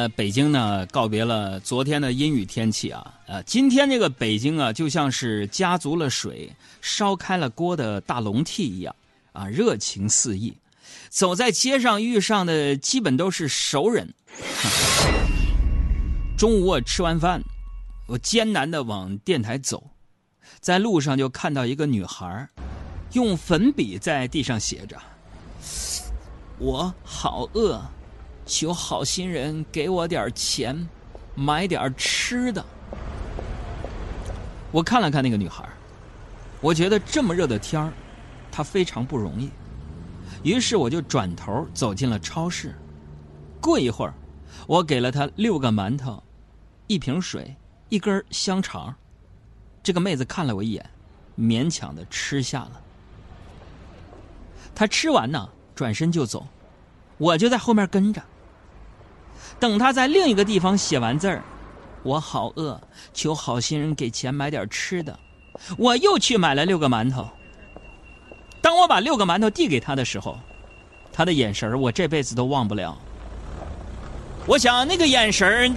呃，北京呢告别了昨天的阴雨天气啊，呃，今天这个北京啊，就像是加足了水、烧开了锅的大笼屉一样啊，热情四溢。走在街上遇上的基本都是熟人。中午我吃完饭，我艰难的往电台走，在路上就看到一个女孩，用粉笔在地上写着：“我好饿。”求好心人给我点钱，买点吃的。我看了看那个女孩，我觉得这么热的天儿，她非常不容易。于是我就转头走进了超市。过一会儿，我给了她六个馒头，一瓶水，一根香肠。这个妹子看了我一眼，勉强的吃下了。她吃完呢，转身就走，我就在后面跟着。等他在另一个地方写完字儿，我好饿，求好心人给钱买点吃的。我又去买了六个馒头。当我把六个馒头递给他的时候，他的眼神我这辈子都忘不了。我想那个眼神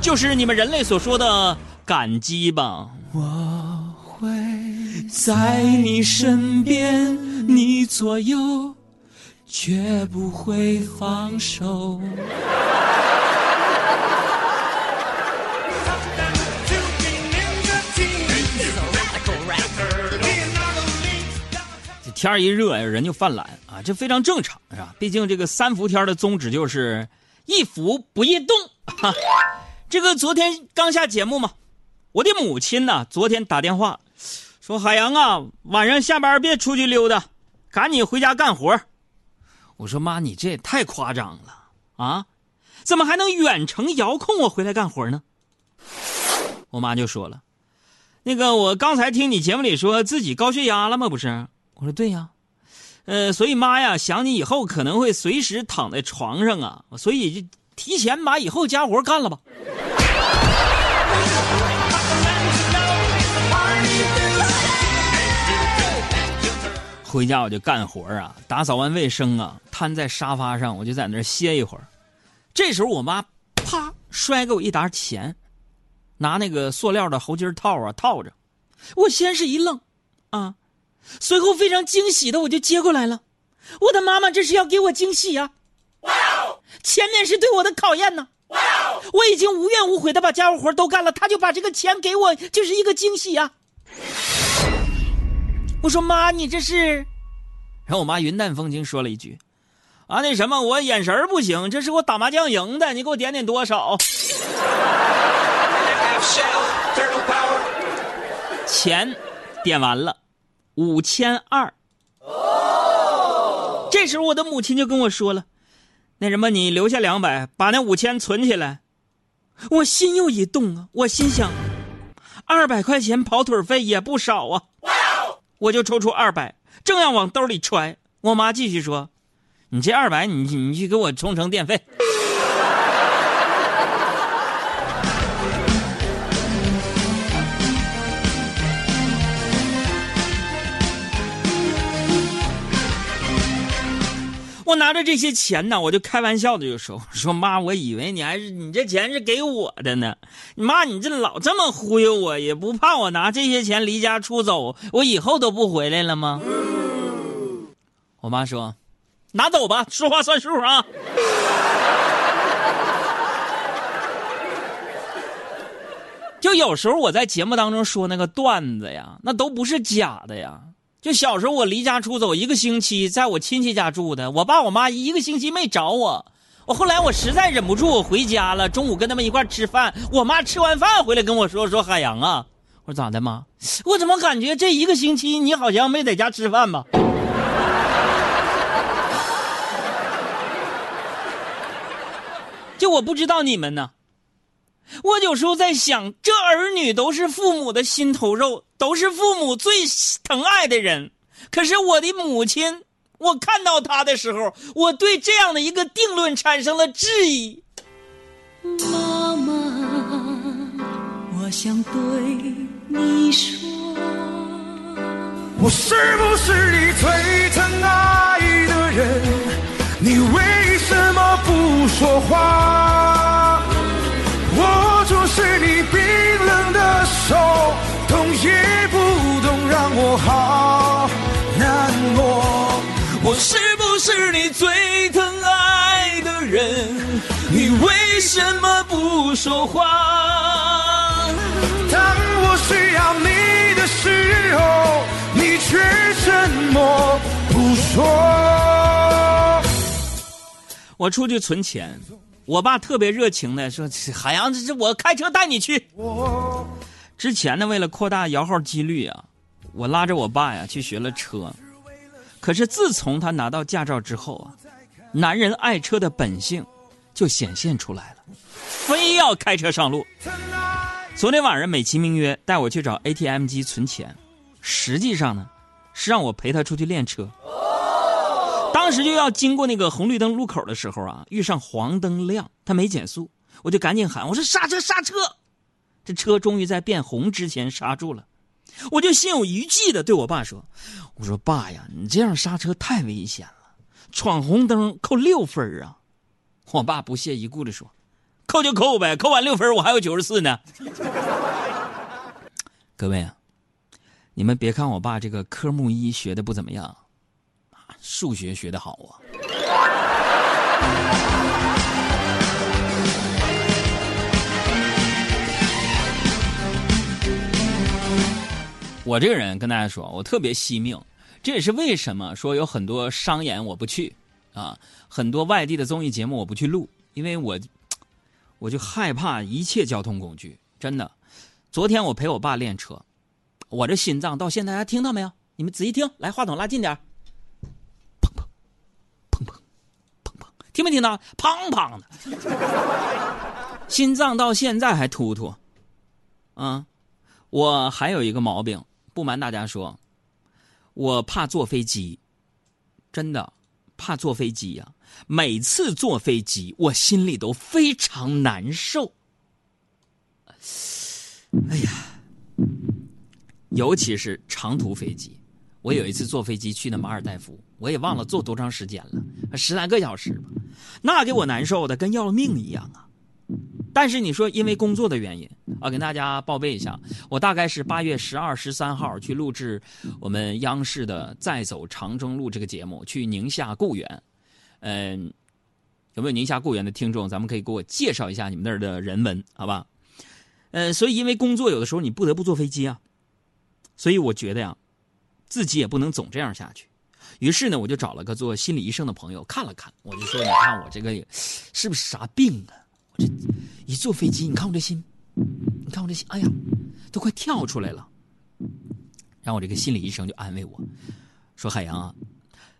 就是你们人类所说的感激吧。我会在你身边，你左右，绝不会放手。天一热呀，人就犯懒啊，这非常正常，是吧？毕竟这个三伏天的宗旨就是一伏不易动。哈，这个昨天刚下节目嘛，我的母亲呢，昨天打电话说：“海洋啊，晚上下班别出去溜达，赶紧回家干活。”我说：“妈，你这也太夸张了啊！怎么还能远程遥控我回来干活呢？”我妈就说了：“那个，我刚才听你节目里说自己高血压了吗？不是。”我说对呀，呃，所以妈呀，想你以后可能会随时躺在床上啊，所以就提前把以后家活干了吧。回家我就干活啊，打扫完卫生啊，瘫在沙发上，我就在那儿歇一会儿。这时候我妈啪摔给我一沓钱，拿那个塑料的猴筋套啊套着，我先是一愣，啊。随后非常惊喜的我就接过来了，我的妈妈这是要给我惊喜呀！哇哦，前面是对我的考验呢！哇哦，我已经无怨无悔的把家务活都干了，他就把这个钱给我，就是一个惊喜呀！我说妈，你这是？然后我妈云淡风轻说了一句：“啊，那什么，我眼神不行，这是我打麻将赢的，你给我点点多少？” 钱点完了。五千二，这时候我的母亲就跟我说了：“那什么，你留下两百，把那五千存起来。”我心又一动啊，我心想，二百块钱跑腿费也不少啊，我就抽出二百，正要往兜里揣，我妈继续说：“你这二百，你你去给我充成电费。”我拿着这些钱呢，我就开玩笑的就说：“说妈，我以为你还是你这钱是给我的呢。妈，你这老这么忽悠我，也不怕我拿这些钱离家出走，我以后都不回来了吗？”我妈说：“拿走吧，说话算数啊。”就有时候我在节目当中说那个段子呀，那都不是假的呀。就小时候我离家出走一个星期，在我亲戚家住的，我爸我妈一个星期没找我。我后来我实在忍不住，我回家了，中午跟他们一块吃饭。我妈吃完饭回来跟我说：“说海洋啊，我说咋的妈？我怎么感觉这一个星期你好像没在家吃饭吧？” 就我不知道你们呢。我有时候在想，这儿女都是父母的心头肉，都是父母最疼爱的人。可是我的母亲，我看到她的时候，我对这样的一个定论产生了质疑。妈妈，我想对你说，我是不是你最疼爱的人？你为什么不说话？说话。当我需要你的时候，你却沉默不说。我出去存钱，我爸特别热情的说：“海洋，这这我开车带你去。”之前呢，为了扩大摇号几率啊，我拉着我爸呀去学了车。可是自从他拿到驾照之后啊，男人爱车的本性就显现出来了，非要开车上路。昨天晚上美其名曰带我去找 ATM 机存钱，实际上呢，是让我陪他出去练车。当时就要经过那个红绿灯路口的时候啊，遇上黄灯亮，他没减速，我就赶紧喊我说刹车刹车，这车终于在变红之前刹住了。我就心有余悸的对我爸说：“我说爸呀，你这样刹车太危险了，闯红灯扣六分啊！”我爸不屑一顾的说：“扣就扣呗，扣完六分我还有九十四呢。”各位啊，你们别看我爸这个科目一学的不怎么样，啊，数学学的好啊。我这个人跟大家说，我特别惜命，这也是为什么说有很多商演我不去，啊，很多外地的综艺节目我不去录，因为我，我就害怕一切交通工具，真的。昨天我陪我爸练车，我这心脏到现在还听到没有？你们仔细听，来，话筒拉近点砰砰，砰砰，砰砰，听没听到？砰砰的，心脏到现在还突突，啊，我还有一个毛病。不瞒大家说，我怕坐飞机，真的怕坐飞机呀！每次坐飞机，我心里都非常难受。哎呀，尤其是长途飞机。我有一次坐飞机去的马尔代夫，我也忘了坐多长时间了，十来个小时吧，那给我难受的跟要了命一样啊！但是你说因为工作的原因啊，跟大家报备一下，我大概是八月十二、十三号去录制我们央视的《再走长征路》这个节目，去宁夏固原。嗯，有没有宁夏固原的听众？咱们可以给我介绍一下你们那儿的人文，好吧？嗯，所以因为工作有的时候你不得不坐飞机啊，所以我觉得呀，自己也不能总这样下去。于是呢，我就找了个做心理医生的朋友看了看，我就说：“你看我这个是不是啥病啊？”我这一坐飞机，你看我这心，你看我这心，哎呀，都快跳出来了。然后我这个心理医生就安慰我说：“海洋啊，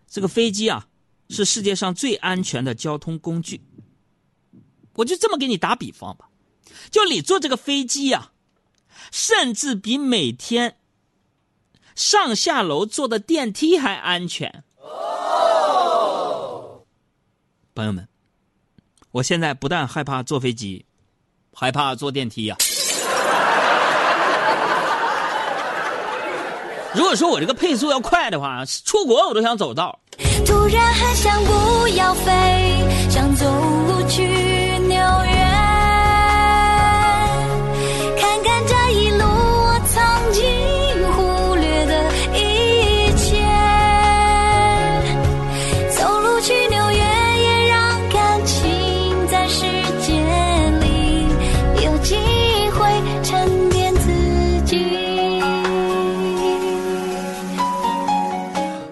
这个飞机啊是世界上最安全的交通工具。我就这么给你打比方吧，就你坐这个飞机呀，甚至比每天上下楼坐的电梯还安全。”朋友们。我现在不但害怕坐飞机，害怕坐电梯呀。如果说我这个配速要快的话，出国我都想走道。突然很想不要飞，想走路去。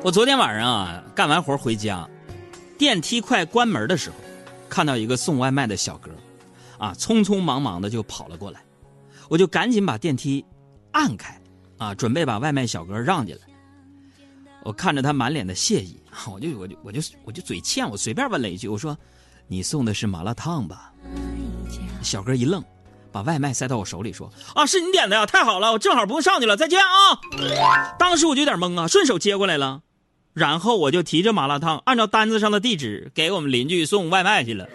我昨天晚上啊，干完活回家，电梯快关门的时候，看到一个送外卖的小哥，啊，匆匆忙忙的就跑了过来，我就赶紧把电梯按开，啊，准备把外卖小哥让进来。我看着他满脸的谢意，我就我就我就我就嘴欠，我随便问了一句，我说：“你送的是麻辣烫吧？”小哥一愣，把外卖塞到我手里，说：“啊，是你点的呀，太好了，我正好不用上去了，再见啊！”当时我就有点懵啊，顺手接过来了。然后我就提着麻辣烫，按照单子上的地址给我们邻居送外卖去了。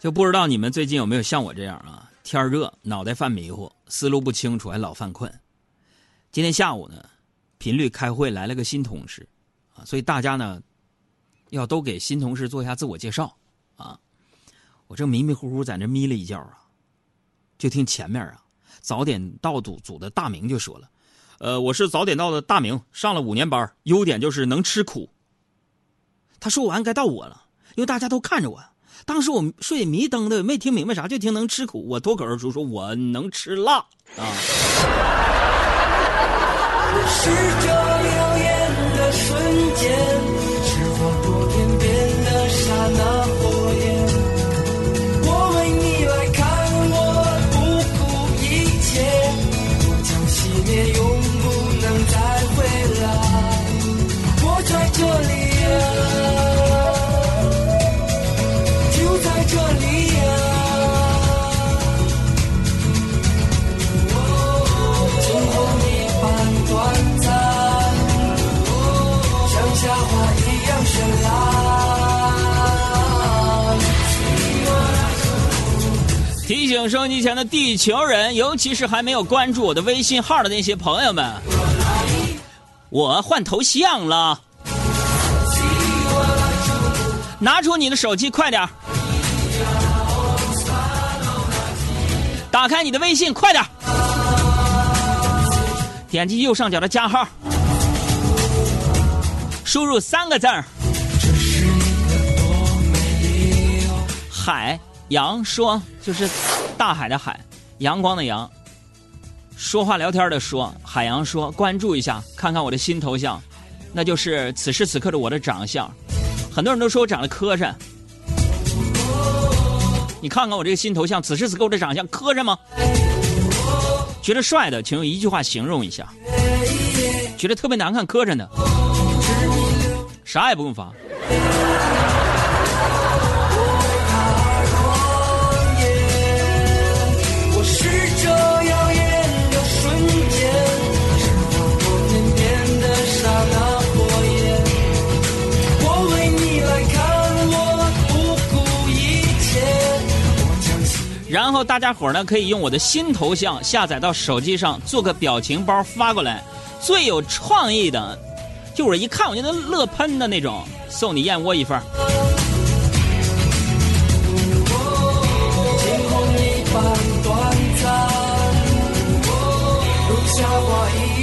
就不知道你们最近有没有像我这样啊？天热，脑袋犯迷糊，思路不清楚，还老犯困。今天下午呢，频率开会来了个新同事，啊，所以大家呢，要都给新同事做一下自我介绍，啊。我正迷迷糊糊在那眯了一觉啊，就听前面啊早点到组组的大明就说了：“呃，我是早点到的大明，上了五年班，优点就是能吃苦。他说完该到我了，因为大家都看着我。当时我睡迷瞪的，没听明白啥，就听能吃苦。我脱口而出说：“我能吃辣啊！”是这耀眼的瞬间，收音机前的地球人，尤其是还没有关注我的微信号的那些朋友们，我换头像了，拿出你的手机，快点打开你的微信，快点点击右上角的加号，输入三个字儿，海。洋说就是大海的海，阳光的阳。说话聊天的说，海洋说关注一下，看看我的新头像，那就是此时此刻的我的长相。很多人都说我长得磕碜，你看看我这个新头像，此时此刻我的长相磕碜吗？觉得帅的，请用一句话形容一下；觉得特别难看磕碜的，啥也不用发。然后大家伙呢可以用我的新头像下载到手机上，做个表情包发过来。最有创意的，就是一看我就能乐喷的那种，送你燕窝一份。花一。